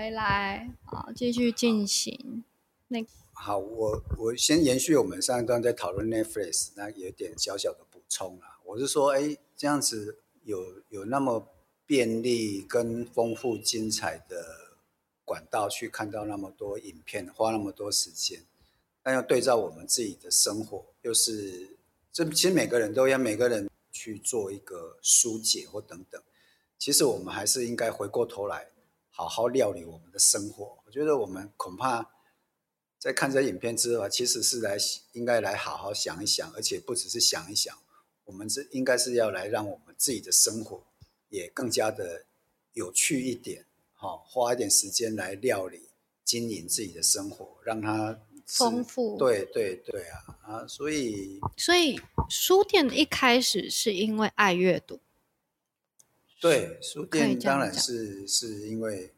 回来啊，继续进行。那好，我我先延续我们上一段在讨论 Netflix，那有点小小的补充啊。我是说，哎，这样子有有那么便利跟丰富精彩的管道去看到那么多影片，花那么多时间，但要对照我们自己的生活，又是这其实每个人都要每个人去做一个疏解或等等。其实我们还是应该回过头来好好料理我们的生活。我觉得我们恐怕在看这影片之后，其实是来应该来好好想一想，而且不只是想一想，我们是应该是要来让我们自己的生活也更加的有趣一点，好，花一点时间来料理经营自己的生活，让它丰富。对对对啊啊！所以所以书店一开始是因为爱阅读。对，书店当然是是因为，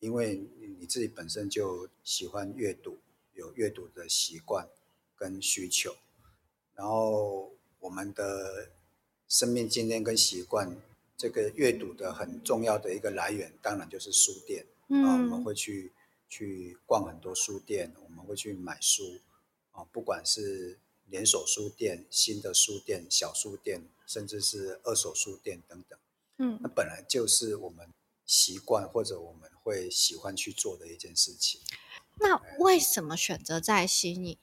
因为你自己本身就喜欢阅读，有阅读的习惯跟需求，然后我们的生命经验跟习惯，这个阅读的很重要的一个来源，当然就是书店。啊，我们会去去逛很多书店，我们会去买书。啊，不管是连锁书店、新的书店、小书店。甚至是二手书店等等，嗯，那本来就是我们习惯或者我们会喜欢去做的一件事情。那为什么选择在悉尼？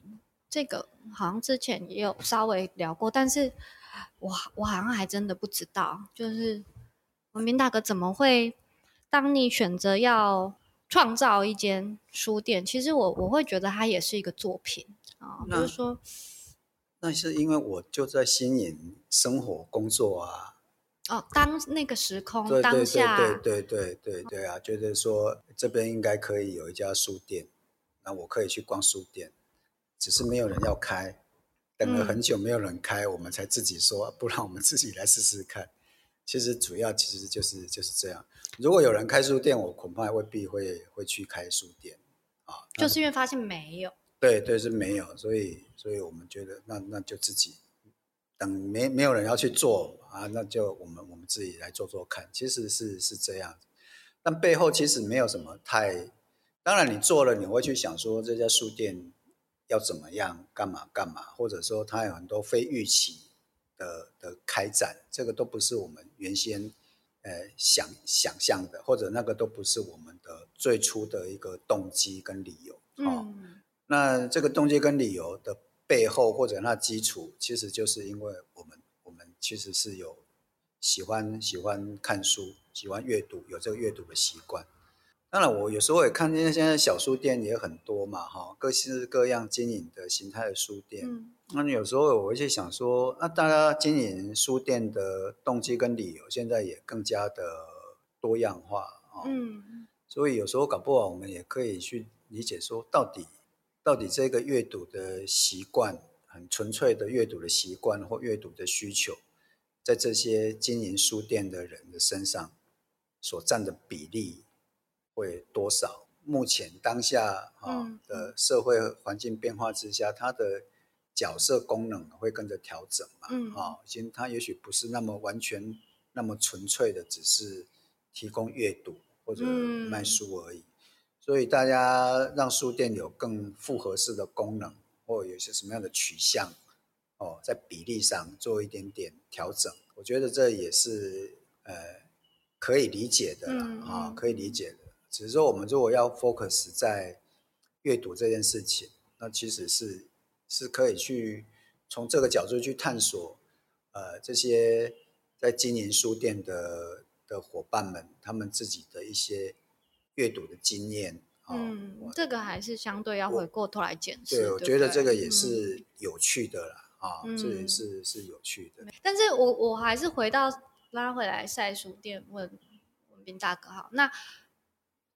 这个好像之前也有稍微聊过，但是我我好像还真的不知道。就是文明大哥怎么会？当你选择要创造一间书店，其实我我会觉得它也是一个作品啊，就是说。那是因为我就在新营生活工作啊。哦，当那个时空当下，对对对对对啊，觉得说这边应该可以有一家书店，那我可以去逛书店，只是没有人要开，等了很久没有人开，我们才自己说，不然我们自己来试试看。其实主要其实就是就是这样。如果有人开书店，我恐怕未必会会去开书店啊，就是因为发现没有。对对是没有，所以所以我们觉得那那就自己等没没有人要去做啊，那就我们我们自己来做做看，其实是是这样但背后其实没有什么太，当然你做了你会去想说这家书店要怎么样干嘛干嘛，或者说它有很多非预期的的开展，这个都不是我们原先呃想想象的，或者那个都不是我们的最初的一个动机跟理由，嗯。那这个动机跟理由的背后，或者那基础，其实就是因为我们我们其实是有喜欢喜欢看书、喜欢阅读，有这个阅读的习惯。当然，我有时候也看见现在小书店也很多嘛，哈，各式各样经营的形态的书店。嗯那有时候我会去想说，那大家经营书店的动机跟理由，现在也更加的多样化啊。嗯。所以有时候搞不好，我们也可以去理解说，到底。到底这个阅读的习惯，很纯粹的阅读的习惯或阅读的需求，在这些经营书店的人的身上所占的比例会多少？目前当下啊的社会环境变化之下，它的角色功能会跟着调整嘛？啊，其实它也许不是那么完全那么纯粹的，只是提供阅读或者卖书而已。所以大家让书店有更复合式的功能，或有些什么样的取向，哦，在比例上做一点点调整，我觉得这也是呃可以理解的啦，啊，可以理解的。只是说我们如果要 focus 在阅读这件事情，那其实是是可以去从这个角度去探索，呃，这些在经营书店的的伙伴们，他们自己的一些。阅读的经验，嗯，这个还是相对要回过头来检视。对，我觉得这个也是有趣的啦，啊，这也是是有趣的。但是我我还是回到拉回来晒书店问文斌大哥哈，那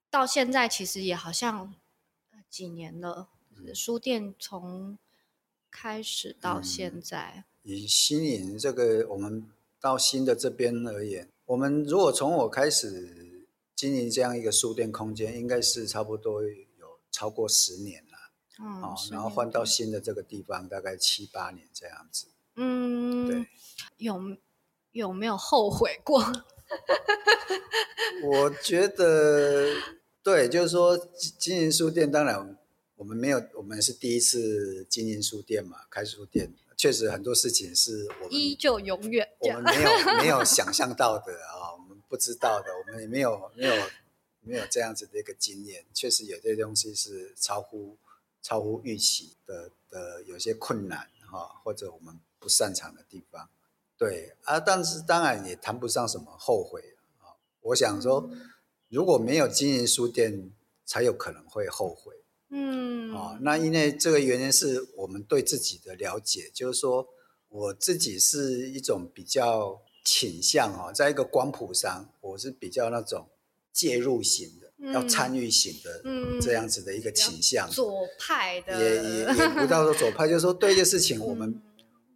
到现在其实也好像几年了，书店从开始到现在，以新颖这个我们到新的这边而言，我们如果从我开始。经营这样一个书店空间，应该是差不多有超过十年了，嗯哦，然后换到新的这个地方，大概七八年这样子。嗯，对，有有没有后悔过？我觉得对，就是说经经营书店，当然我们没有，我们是第一次经营书店嘛，开书店，确实很多事情是我们依旧永远。我们没有没有 想象到的啊，我们不知道的，我们也没有没有没有这样子的一个经验，确实有些东西是超乎超乎预期的的，有些困难哈，或者我们不擅长的地方，对啊，但是当然也谈不上什么后悔啊。我想说，如果没有经营书店，才有可能会后悔。嗯，哦，那因为这个原因是我们对自己的了解，就是说我自己是一种比较倾向哦，在一个光谱上，我是比较那种介入型的，嗯要参与型的嗯这样子的一个倾向，左派的，也也也不到说左派，就是说对一个事情，我们嗯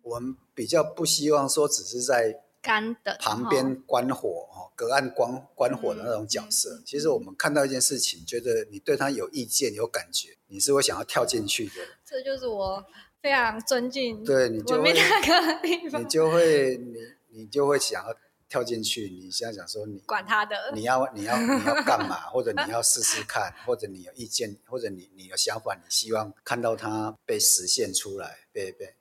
我们比较不希望说只是在干等旁边观火哦，隔岸观观火的那种角嗯色嗯。其实我们看到一件事情，觉得你对他有意见、有感觉，你是会想要跳进去的。这就是我非常尊敬对你就会文明大哥的地你，就会你你就会想要跳进去，你想想说你管他的，你要你要你要干嘛，或者你要试试看，或者你有意见，或者你你有想法，你希望看到它被实现出来，被被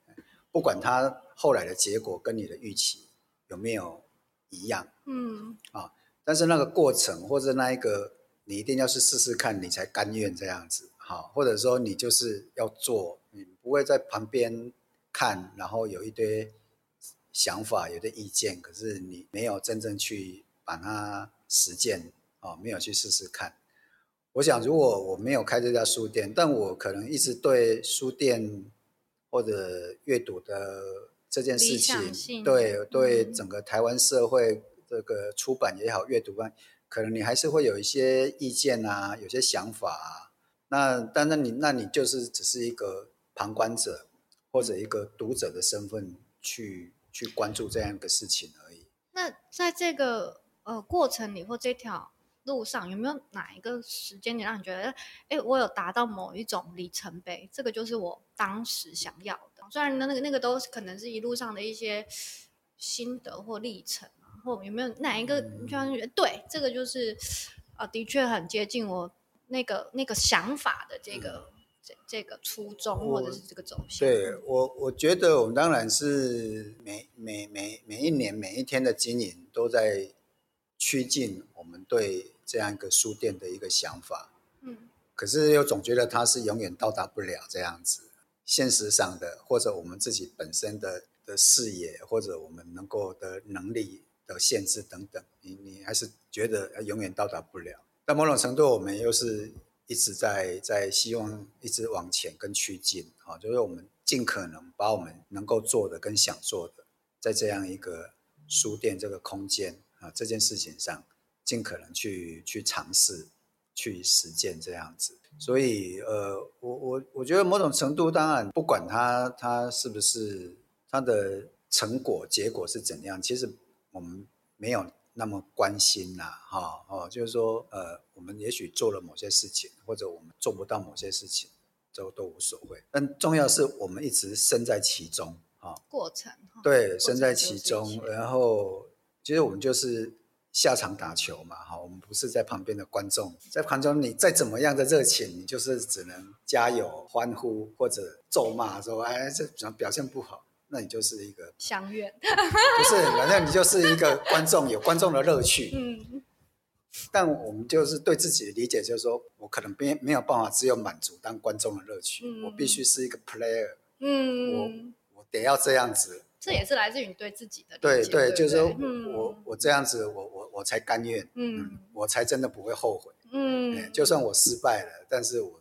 不管它后来的结果跟你的预期有没有一样，嗯。啊但是那个过程或者那一个你一定要去试试看，你才甘愿这样子，好，或者说你就是要做，你不会在旁边看，然后有一堆想法、有的意见，可是你没有真正去把它实践，哦，没有去试试看。我想，如果我没有开这家书店，但我可能一直对书店或者阅读的这件事情，对对嗯整个台湾社会这个出版也好，阅读版，可能你还是会有一些意见啊，有些想法啊。那但那你那你就是只是一个旁观者或者一个读者的身份去去关注这样一个事情而已。那在这个呃过程里或这条路上，有没有哪一个时间点让你觉得，哎，我有达到某一种里程碑？这个就是我当时想要的。虽然那个那个都可能是一路上的一些心得或历程啊，或有没有哪一个嗯就让你觉得，对，这个就是呃，的确很接近我那个那个想法的这个。这这个初衷或者是这个走向，对我，我觉得我们当然是每每每每一年每一天的经营都在趋近我们对这样一个书店的一个想法，嗯可是又总觉得它是永远到达不了这样子。现实上的，或者我们自己本身的的视野，或者我们能够的能力的限制等等，你你还是觉得永远到达不了。但某种程度，我们又是一直在在希望一直往前跟趋近啊，就是我们尽可能把我们能够做的跟想做的，在这样一个书店这个空间啊这件事情上，尽可能去去尝试去实践这样子。所以呃，我我我觉得某种程度，当然不管它它是不是它的成果结果是怎样，其实我们没有那么关心啦，哈哦，就是说呃，我们也许做了某些事情，或者我们做不到某些事情，都都无所谓。但重要是我们一直身在其中，哈、过程对，身在其中，然后其实我们就是下场打球嘛，哈，我们不是在旁边的观众，在旁边你再怎么样的热情，你就是只能加油、欢呼或者咒骂说，哎，这表表现不好，那你就是一个 相怨，不是，反正你就是一个观众，有观众的乐趣。嗯。但我们就是对自己的理解，就是说我可能没没有办法只有满足当观众的乐趣，嗯。我必须是一个 player，嗯，我我得要这样子。这也是来自于你对自己的理解对对，不就是说嗯。我我这样子，我我我才甘愿，嗯。我才真的不会后悔。哎嗯，就算我失败了，但是我我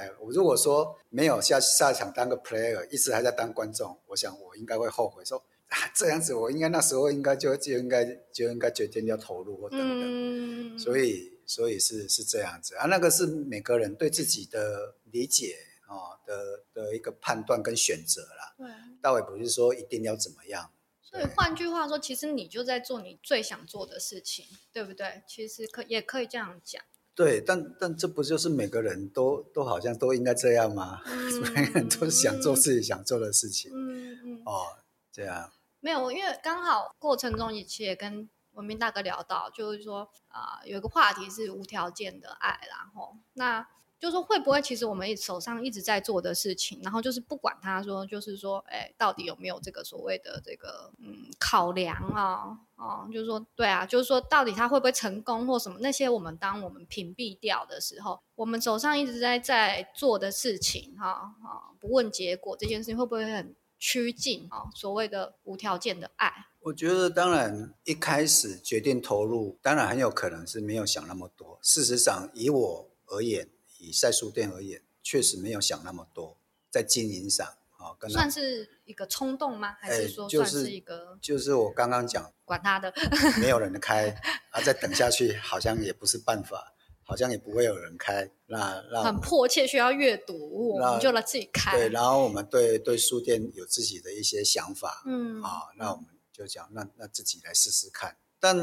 才我如果说没有下下场当个 player，一直还在当观众，我想我应该会后悔说。啊，这样子我应该那时候应该就就应该就应该决定要投入或等等。嗯，所以所以是是这样子啊，那个是每个人对自己的理解哦的的一个判断跟选择啦，对，倒也不是说一定要怎么样。所以换句话说，其实你就在做你最想做的事情，对不对？其实可也可以这样讲，对，但但这不就是每个人都都好像都应该这样吗？嗯 每个人都想做自己想做的事情。嗯嗯，哦，这样。没有，因为刚好过程中也其实也跟文明大哥聊到，就是说啊、有一个话题是无条件的爱然后，那就是说会不会其实我们手上一直在做的事情，然后就是不管他说，就是说，哎，到底有没有这个所谓的这个嗯考量啊、哦，就是说，对啊，就是说到底他会不会成功或什么那些，我们当我们屏蔽掉的时候，我们手上一直在在做的事情，哈、啊，不问结果这件事情会不会很趋近啊、所谓的无条件的爱？我觉得当然一开始决定投入，当然很有可能是没有想那么多。事实上，以我而言，以晒书店而言，确实没有想那么多，在经营上啊，跟算是一个冲动吗？还哎是说算就是是一个就是我刚刚讲，管他的？没有人 开，啊，再等下去好像也不是办法，好像也不会有人开。那那很迫切需要阅读，我那们就来自己开。对，然后我们对对书店有自己的一些想法，嗯啊，那我们就讲，那那自己来试试看。但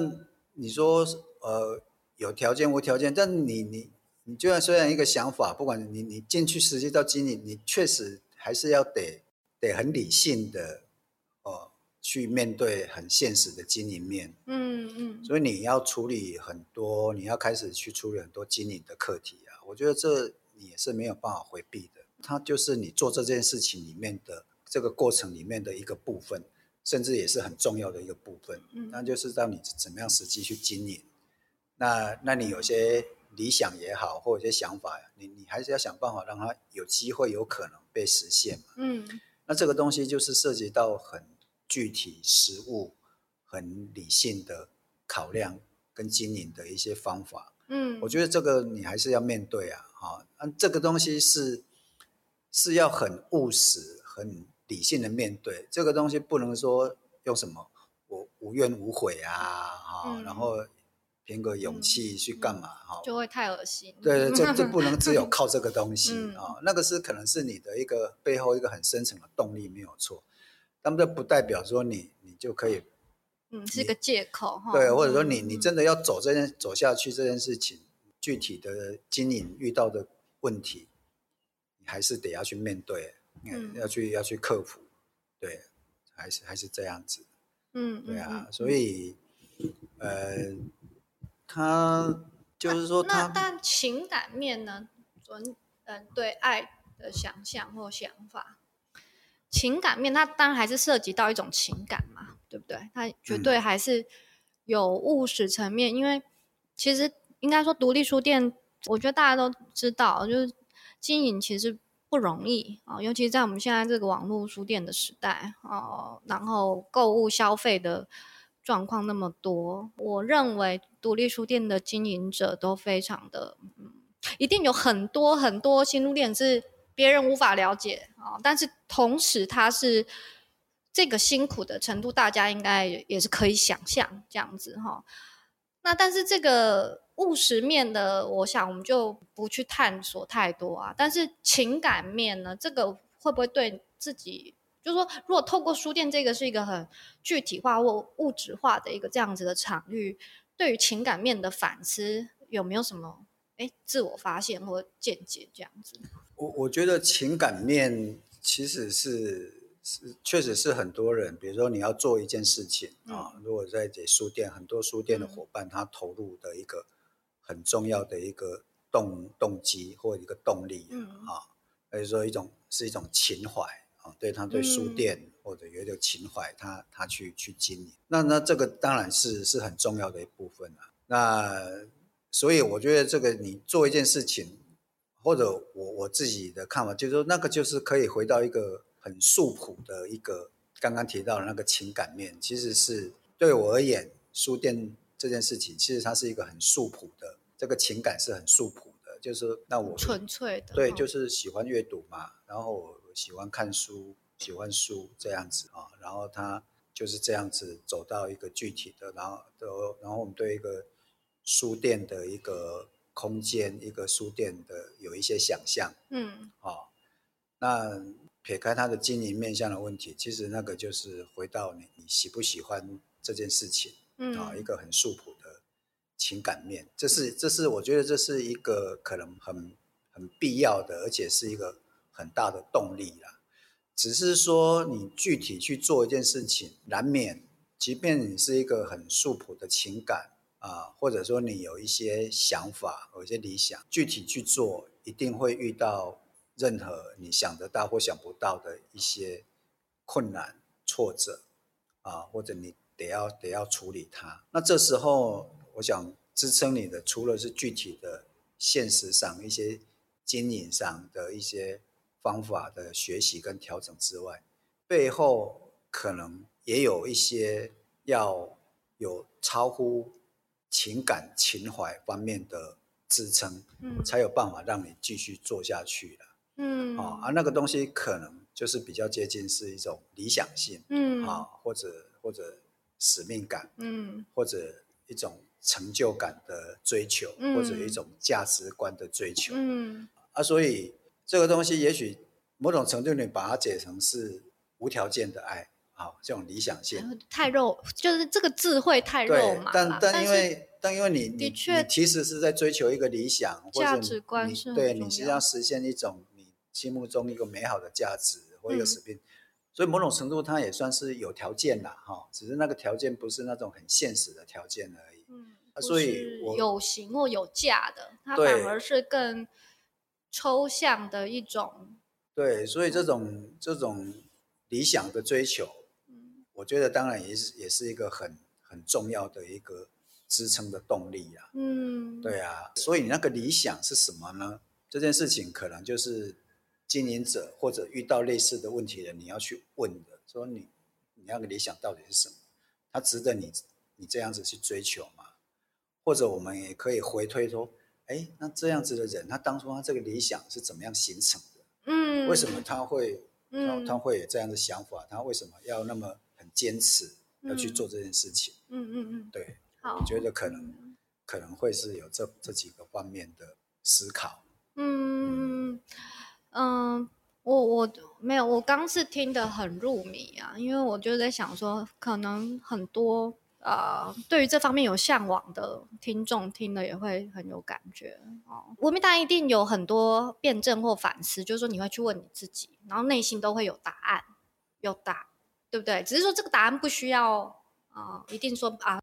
你说呃有条件无条件，但你你你就算虽然一个想法，不管你你进去实际到经营，你确实还是要得得很理性的哦、去面对很现实的经营面。嗯嗯所以你要处理很多，你要开始去处理很多经营的课题啊。我觉得这你也是没有办法回避的，它就是你做这件事情里面的这个过程里面的一个部分，甚至也是很重要的一个部分。嗯那就是让你怎么样实际去经营。那那你有些理想也好，或者一些想法，你你还是要想办法让它有机会、有可能被实现嘛。嗯那这个东西就是涉及到很具体、实物、很理性的考量跟经营的一些方法。嗯，我觉得这个你还是要面对啊，哈、啊，这个东西是是要很务实、很理性的面对。这个东西不能说用什么我无怨无悔啊，哈、嗯然后凭个勇气去干嘛，哈、就会太恶心。对对，这这。不能只有靠这个东西嗯。啊、那个是可能是你的一个背后一个很深层的动力，没有错。但这不代表说你你就可以嗯，是个借口哈。对，或者说你嗯。你真的要走这件走下去这件事情，具体的经营遇到的问题，你还是得要去面对，嗯，嗯。要去要去克服，对，还是还是这样子，嗯，对啊，嗯所以呃，他就是说那他但情感面呢？准嗯，对爱的想象或想法，情感面它当然还是涉及到一种情感嘛，对不对？它绝嗯对还是有务实层面，因为其实应该说独立书店，我觉得大家都知道，就是经营其实不容易啊、尤其是在我们现在这个网络书店的时代哦、然后购物消费的状况那么多，我认为独立书店的经营者都非常的，嗯，一定有很多很多心路历程是别人无法了解啊、但是同时它是这个辛苦的程度，大家应该也也是可以想象这样子哈、那但是这个务实面的，我想我们就不去探索太多啊。但是情感面呢，这个会不会对自己，就是说，如果透过书店这个是一个很具体化或物质化的一个这样子的场域，对于情感面的反思有没有什么哎自我发现或见解这样子？我我觉得情感面其实是是确实是很多人，比如说你要做一件事情啊，如果在这书店，很多书店的伙伴他投入的一个很重要的一个动动机或一个动力嗯啊，或者说一种是一种情怀啊，对他对书嗯店或者有一个情怀，他他去去经营，那那这个当然是是很重要的一部分啊。那所以我觉得这个你做一件事情。或者我我自己的看法，就是说那个就是可以回到一个很素朴的一个刚刚提到的那个情感面，其实是对我而言，书店这件事情其实它是一个很素朴的，这个情感是很素朴的，就是那我纯粹的，对，哦就是喜欢阅读嘛，然后我喜欢看书，喜欢书这样子啊，然后他就是这样子走到一个具体的，然后然后我们对一个书店的一个空间，一个书店的有一些想象嗯啊。那撇开他的经营面向的问题，其实那个就是回到你你喜不喜欢这件事情嗯啊，一嗯个很素朴的情感面，这是这是我觉得这是一个可能很很必要的，而且是一个很大的动力啦。只是说你具体去做一件事情，难免即便你是一个很素朴的情感啊，或者说你有一些想法、有一些理想，具体去做，一定会遇到任何你想得到或想不到的一些困难、挫折啊，或者你得要得要处理它。那这时候，我想支撑你的，除了是具体的现实上一些经营上的一些方法的学习跟调整之外，背后可能。也有一些要有超乎情感情怀方面的支撑，嗯，才有办法让你继续做下去的，嗯，啊，而那个东西可能就是比较接近是一种理想性，嗯，啊，或者或者使命感，嗯，或者一种成就感的追求，或者一种价值观的追求，嗯，啊，所以这个东西也许某种程度你把它解成是无条件的爱。好，这种理想性太肉，就是这个智慧太肉麻但但因为但因为你你你其实是在追求一个理想，价值观是对你是要实现一种你心目中一个美好的价值或一个使命，所以某种程度它也算是有条件啦，哈，只是那个条件不是那种很现实的条件而已。嗯，所以有形或有价的，它反而是更抽象的一种。对，所以这种这种理想的追求。我觉得当然也是也是一个很很重要的一个支撑的动力啊。嗯，对啊，所以你那个理想是什么呢？这件事情可能就是经营者或者遇到类似的问题的你要去问的，说你你那个理想到底是什么？它值得你你这样子去追求吗？或者我们也可以回推说，哎，那这样子的人，他当初他这个理想是怎么样形成的？嗯，为什么他会他他会有这样的想法？他为什么要那么很？坚持要去做这件事情，嗯嗯嗯，对，我觉得可能可能会是有这这几个方面的思考。嗯嗯，我我没有，我刚是听得很入迷啊，因为我就在想说，可能很多呃对于这方面有向往的听众听了也会很有感觉哦。我们大家一定有很多辩证或反思，就是说你会去问你自己，然后内心都会有答案，有答。对不对？只是说这个答案不需要啊，一定说啊，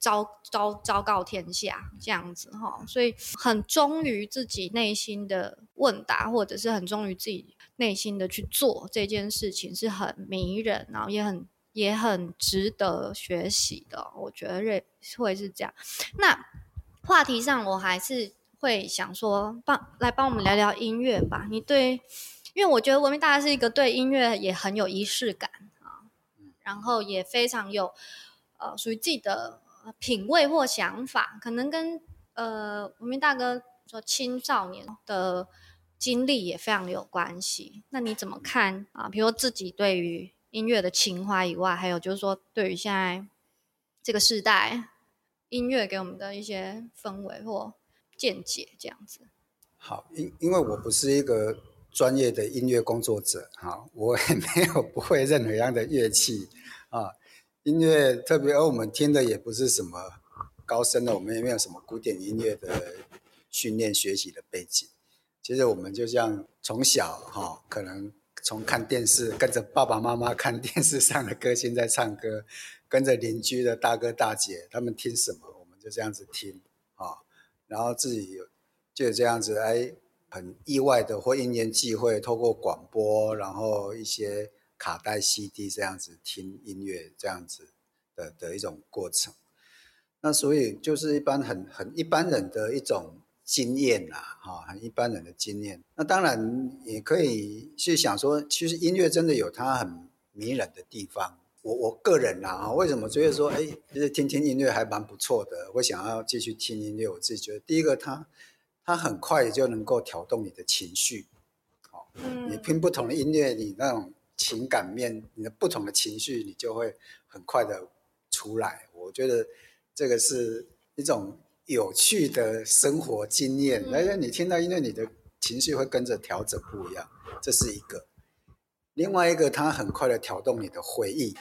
昭昭昭告天下这样子哈。所以很忠于自己内心的问答，或者是很忠于自己内心的去做这件事情，是很迷人，然后也很也很值得学习的。我觉得会会是这样。那话题上，我还是会想说，帮来帮我们聊聊音乐吧。你对，因为我觉得文明大家是一个对音乐也很有仪式感。然后也非常有，呃，属于自己的品味或想法，可能跟呃文明大哥说青少年的经历也非常有关系。那你怎么看啊？比如自己对于音乐的情怀以外，还有就是说对于现在这个时代音乐给我们的一些氛围或见解，这样子。好，因因为我不是一个。专业的音乐工作者，哈，我也没有不会任何样的乐器啊。音乐特别，而我们听的也不是什么高深的，我们也没有什么古典音乐的训练学习的背景。其实我们就像从小哈，可能从看电视，跟着爸爸妈妈看电视上的歌星在唱歌，跟着邻居的大哥大姐他们听什么，我们就这样子听啊，然后自己就这样子哎。很意外的，或因缘际会，透过广播，然后一些卡带、CD 这样子听音乐，这样子的的一种过程。那所以就是一般很很一般人的一种经验啦，哈，很一般人的经验。那当然也可以去想说，其实音乐真的有它很迷人的地方。我我个人啦，为什么觉得说，哎，就是听听音乐还蛮不错的，我想要继续听音乐。我自己觉得，第一个它。它很快就能够挑动你的情绪，好，你听不同的音乐，你那种情感面，你的不同的情绪，你就会很快的出来。我觉得这个是一种有趣的生活经验，而且你听到音乐，你的情绪会跟着调整不一样，这是一个。另外一个，它很快的挑动你的回忆。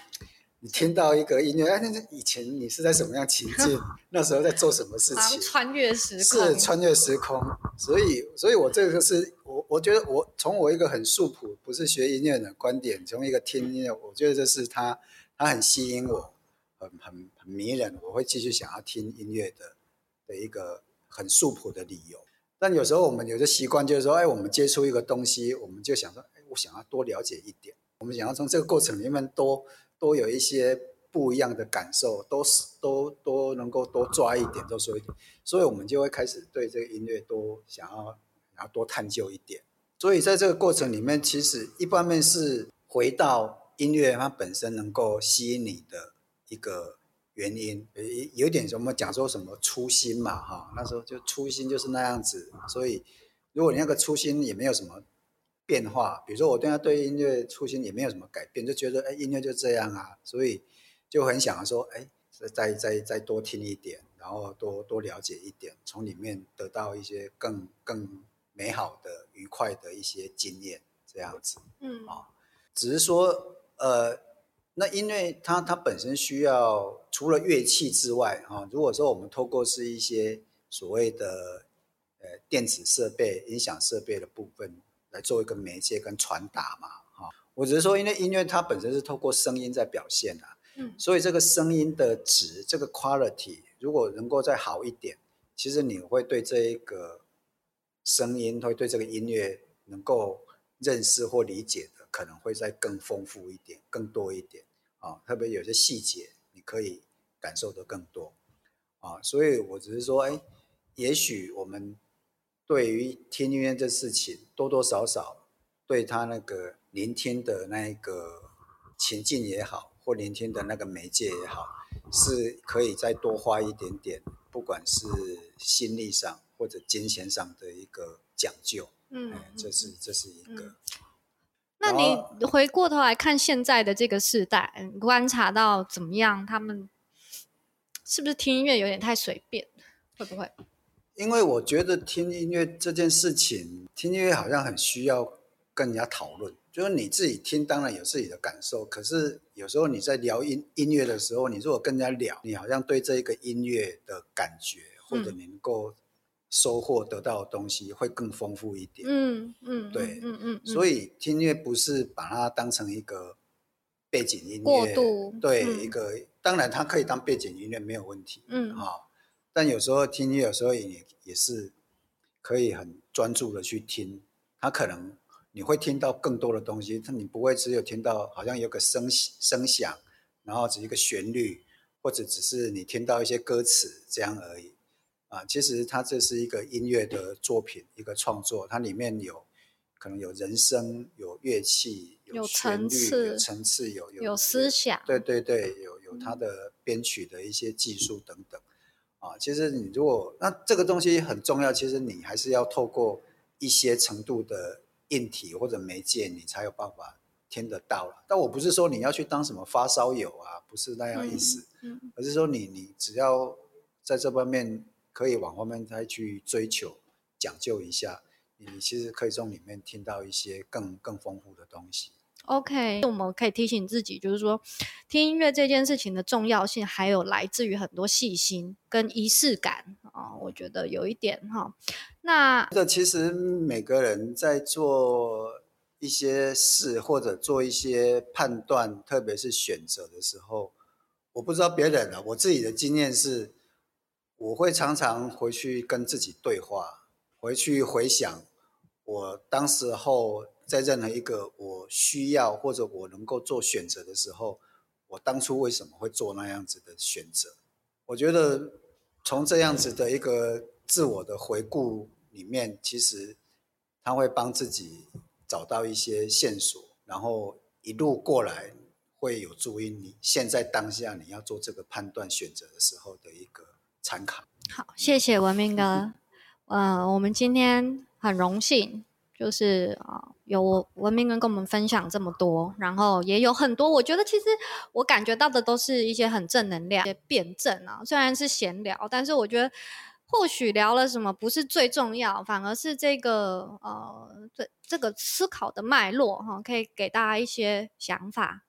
你听到一个音乐，哎，那是以前你是在什么样情境？那时候在做什么事情？穿越时空是穿越时空，所以，所以我这个是我，我觉得我从我一个很素朴，不是学音乐的观点，从一个听音乐，我觉得这是他，他很吸引我，很很很迷人，我会继续想要听音乐的的一个很素朴的理由。但有时候我们有的习惯就是说，哎，我们接触一个东西，我们就想说，哎，我想要多了解一点，我们想要从这个过程里面多多有一些不一样的感受，都是都都能够多抓一点，多说一点，所以我们就会开始对这个音乐多想要然后多探究一点。所以在这个过程里面，其实一方面是回到音乐它本身能够吸引你的一个。原因有有点什么讲说什么初心嘛哈，那时候就初心就是那样子，所以如果你那个初心也没有什么变化，比如说我对他对音乐初心也没有什么改变，就觉得哎音乐就这样啊，所以就很想说哎再再再多听一点，然后多多了解一点，从里面得到一些更更美好的愉快的一些经验这样子，嗯啊，只是说呃。那因为它它本身需要除了乐器之外，哈，如果说我们透过是一些所谓的呃电子设备、音响设备的部分来做一个媒介跟传达嘛，哈，我只是说，因为音乐它本身是透过声音在表现啊，嗯，所以这个声音的值，这个 quality 如果能够再好一点，其实你会对这一个声音，会对这个音乐能够认识或理解的，可能会再更丰富一点，更多一点。啊，特别有些细节，你可以感受的更多啊，所以我只是说，哎，也许我们对于听音乐这事情，多多少少对他那个聆听的那一个情境也好，或聆听的那个媒介也好，是可以再多花一点点，不管是心力上或者金钱上的一个讲究，嗯，这是这是一个。那你回过头来看现在的这个时代，观察到怎么样？他们是不是听音乐有点太随便？会不会？因为我觉得听音乐这件事情，听音乐好像很需要跟人家讨论。就是你自己听，当然有自己的感受，可是有时候你在聊音音乐的时候，你如果跟人家聊，你好像对这一个音乐的感觉，或者你能够。收获得到的东西会更丰富一点。嗯嗯，对，嗯嗯，所以听音乐不是把它当成一个背景音乐，对，一个当然它可以当背景音乐没有问题。嗯，好，但有时候听音乐有时候也也是可以很专注的去听，它可能你会听到更多的东西，它你不会只有听到好像有个声声响，然后只一个旋律，或者只是你听到一些歌词这样而已。啊，其实它这是一个音乐的作品，一个创作，它里面有可能有人声、有乐器、有旋律、有层次、有有思想，对对对，有有它的编曲的一些技术等等。啊，其实你如果那这个东西很重要，其实你还是要透过一些程度的硬体或者媒介，你才有办法听得到了。但我不是说你要去当什么发烧友啊，不是那样意思，嗯，而是说你你只要在这方面。可以往后面再去追求讲究一下，你其实可以从里面听到一些更更丰富的东西。OK，我们可以提醒自己，就是说听音乐这件事情的重要性，还有来自于很多细心跟仪式感啊。我觉得有一点哈，那这其实每个人在做一些事或者做一些判断，特别是选择的时候，我不知道别人啊，我自己的经验是。我会常常回去跟自己对话，回去回想我当时候在任何一个我需要或者我能够做选择的时候，我当初为什么会做那样子的选择？我觉得从这样子的一个自我的回顾里面，其实他会帮自己找到一些线索，然后一路过来会有助于你现在当下你要做这个判断选择的时候的一个。参考好，谢谢文明哥。嗯，我们今天很荣幸，就是啊，有文明哥跟我们分享这么多，然后也有很多，我觉得其实我感觉到的都是一些很正能量、辩证啊。虽然是闲聊，但是我觉得或许聊了什么不是最重要，反而是这个呃，这这个思考的脉络哈，可以给大家一些想法。